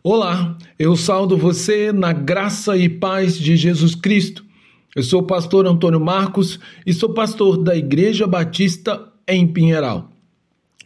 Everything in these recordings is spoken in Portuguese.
Olá, eu saldo você na graça e paz de Jesus Cristo. Eu sou o pastor Antônio Marcos e sou pastor da Igreja Batista em Pinheiral.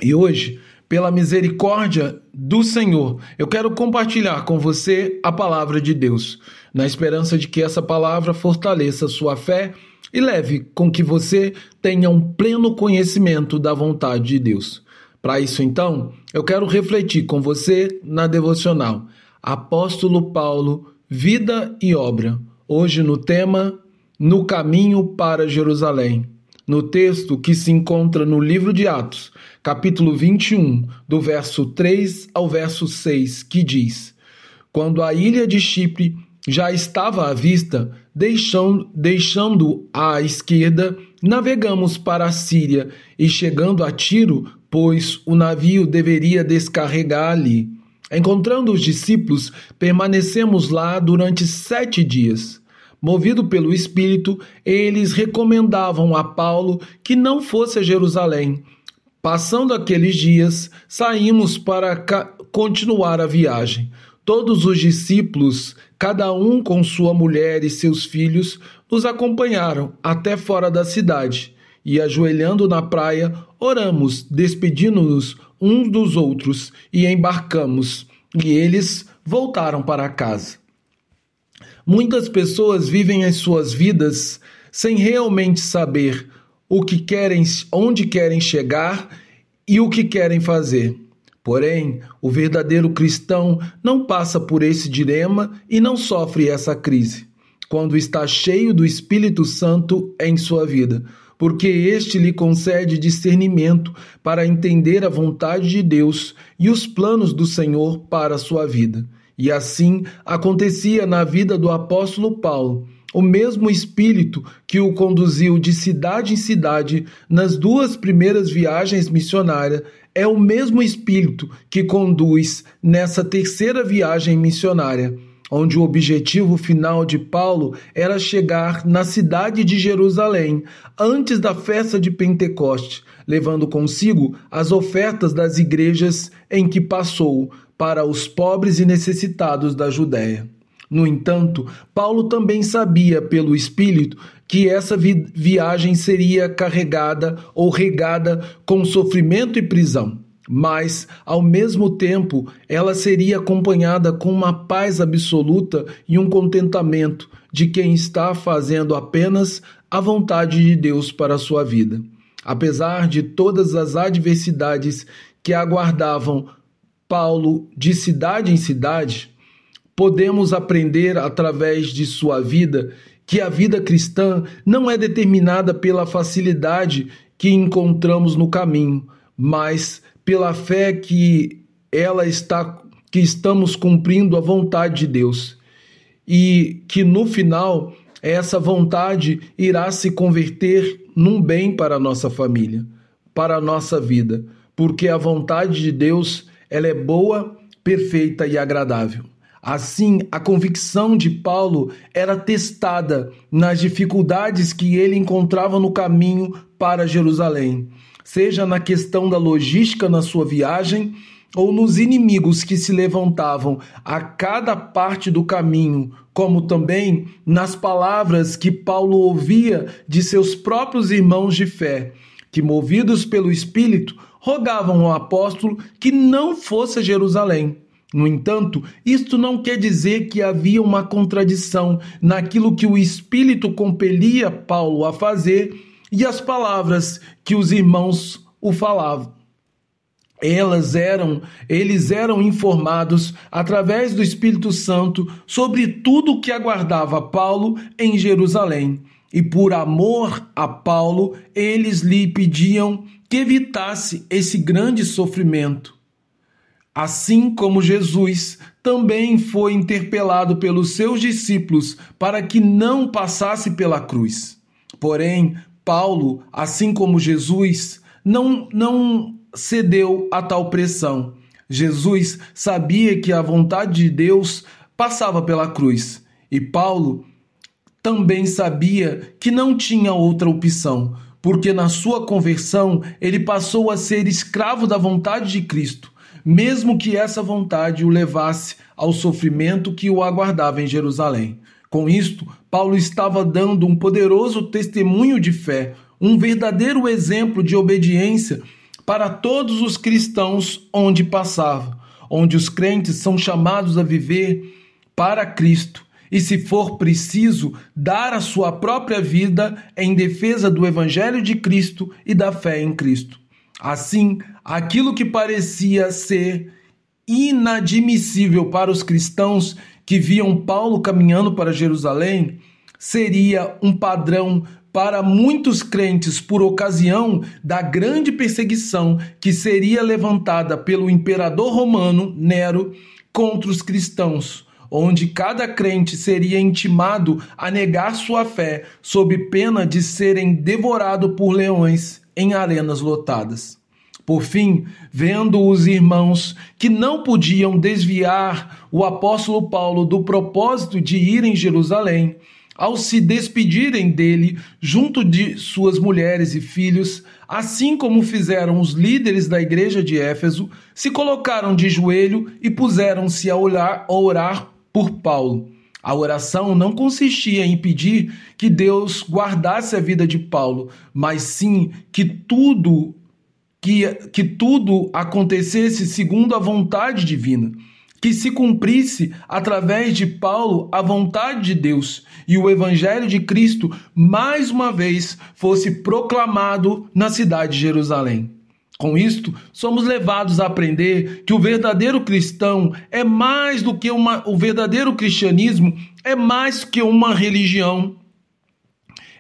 E hoje, pela misericórdia do Senhor, eu quero compartilhar com você a palavra de Deus, na esperança de que essa palavra fortaleça sua fé e leve com que você tenha um pleno conhecimento da vontade de Deus. Para isso, então, eu quero refletir com você na devocional Apóstolo Paulo, Vida e Obra. Hoje no tema No Caminho para Jerusalém. No texto que se encontra no livro de Atos, capítulo 21, do verso 3 ao verso 6, que diz: Quando a ilha de Chipre já estava à vista, deixando, deixando à esquerda, navegamos para a Síria e chegando a Tiro, pois o navio deveria descarregar ali. Encontrando os discípulos, permanecemos lá durante sete dias. Movido pelo Espírito, eles recomendavam a Paulo que não fosse a Jerusalém. Passando aqueles dias, saímos para continuar a viagem. Todos os discípulos, cada um com sua mulher e seus filhos, nos acompanharam até fora da cidade e, ajoelhando na praia, oramos, despedindo-nos uns dos outros e embarcamos, e eles voltaram para casa. Muitas pessoas vivem as suas vidas sem realmente saber o que querem, onde querem chegar e o que querem fazer. Porém, o verdadeiro cristão não passa por esse dilema e não sofre essa crise quando está cheio do Espírito Santo em sua vida, porque este lhe concede discernimento para entender a vontade de Deus e os planos do Senhor para a sua vida. E assim acontecia na vida do apóstolo Paulo. O mesmo Espírito que o conduziu de cidade em cidade nas duas primeiras viagens missionárias é o mesmo Espírito que conduz nessa terceira viagem missionária onde o objetivo final de Paulo era chegar na cidade de Jerusalém antes da festa de Pentecoste, levando consigo as ofertas das igrejas em que passou para os pobres e necessitados da Judéia. No entanto, Paulo também sabia pelo Espírito que essa vi viagem seria carregada ou regada com sofrimento e prisão mas, ao mesmo tempo, ela seria acompanhada com uma paz absoluta e um contentamento de quem está fazendo apenas a vontade de Deus para a sua vida. Apesar de todas as adversidades que aguardavam Paulo de cidade em cidade, podemos aprender através de sua vida que a vida cristã não é determinada pela facilidade que encontramos no caminho, mas pela fé que ela está que estamos cumprindo a vontade de Deus. E que no final essa vontade irá se converter num bem para a nossa família, para a nossa vida, porque a vontade de Deus, ela é boa, perfeita e agradável. Assim, a convicção de Paulo era testada nas dificuldades que ele encontrava no caminho para Jerusalém seja na questão da logística na sua viagem ou nos inimigos que se levantavam a cada parte do caminho, como também nas palavras que Paulo ouvia de seus próprios irmãos de fé, que, movidos pelo Espírito, rogavam ao apóstolo que não fosse a Jerusalém. No entanto, isto não quer dizer que havia uma contradição naquilo que o Espírito compelia Paulo a fazer e as palavras que os irmãos o falavam. Elas eram, eles eram informados através do Espírito Santo sobre tudo o que aguardava Paulo em Jerusalém. E por amor a Paulo, eles lhe pediam que evitasse esse grande sofrimento. Assim como Jesus também foi interpelado pelos seus discípulos para que não passasse pela cruz. Porém, Paulo, assim como Jesus, não, não cedeu a tal pressão. Jesus sabia que a vontade de Deus passava pela cruz e Paulo também sabia que não tinha outra opção, porque na sua conversão ele passou a ser escravo da vontade de Cristo, mesmo que essa vontade o levasse ao sofrimento que o aguardava em Jerusalém. Com isto, Paulo estava dando um poderoso testemunho de fé, um verdadeiro exemplo de obediência para todos os cristãos onde passava, onde os crentes são chamados a viver para Cristo e, se for preciso, dar a sua própria vida em defesa do Evangelho de Cristo e da fé em Cristo. Assim, aquilo que parecia ser inadmissível para os cristãos que viam Paulo caminhando para Jerusalém seria um padrão para muitos crentes por ocasião da grande perseguição que seria levantada pelo imperador romano Nero contra os cristãos, onde cada crente seria intimado a negar sua fé sob pena de serem devorado por leões em arenas lotadas. Por fim, vendo os irmãos que não podiam desviar o apóstolo Paulo do propósito de ir em Jerusalém, ao se despedirem dele junto de suas mulheres e filhos, assim como fizeram os líderes da igreja de Éfeso, se colocaram de joelho e puseram-se a orar, a orar por Paulo. A oração não consistia em pedir que Deus guardasse a vida de Paulo, mas sim que tudo que, que tudo acontecesse segundo a vontade divina, que se cumprisse através de Paulo a vontade de Deus e o evangelho de Cristo mais uma vez fosse proclamado na cidade de Jerusalém. Com isto, somos levados a aprender que o verdadeiro cristão é mais do que uma. O verdadeiro cristianismo é mais que uma religião.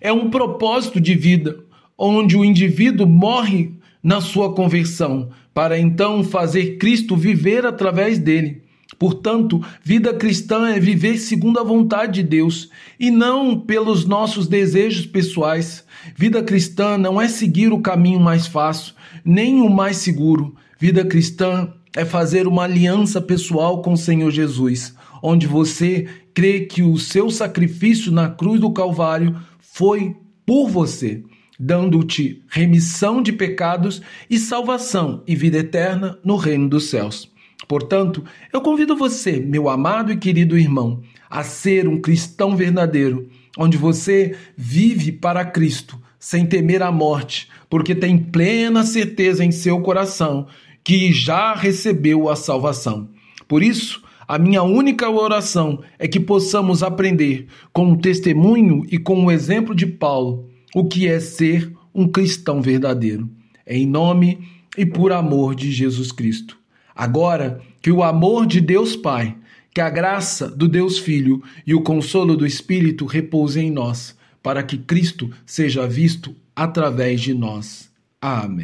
É um propósito de vida, onde o indivíduo morre na sua conversão, para então fazer Cristo viver através dele. Portanto, vida cristã é viver segundo a vontade de Deus e não pelos nossos desejos pessoais. Vida cristã não é seguir o caminho mais fácil, nem o mais seguro. Vida cristã é fazer uma aliança pessoal com o Senhor Jesus, onde você crê que o seu sacrifício na cruz do Calvário foi por você, dando-te remissão de pecados e salvação e vida eterna no reino dos céus. Portanto, eu convido você, meu amado e querido irmão, a ser um cristão verdadeiro, onde você vive para Cristo, sem temer a morte, porque tem plena certeza em seu coração que já recebeu a salvação. Por isso, a minha única oração é que possamos aprender com o testemunho e com o exemplo de Paulo o que é ser um cristão verdadeiro. Em nome e por amor de Jesus Cristo. Agora, que o amor de Deus Pai, que a graça do Deus Filho e o consolo do Espírito repousem em nós, para que Cristo seja visto através de nós. Amém.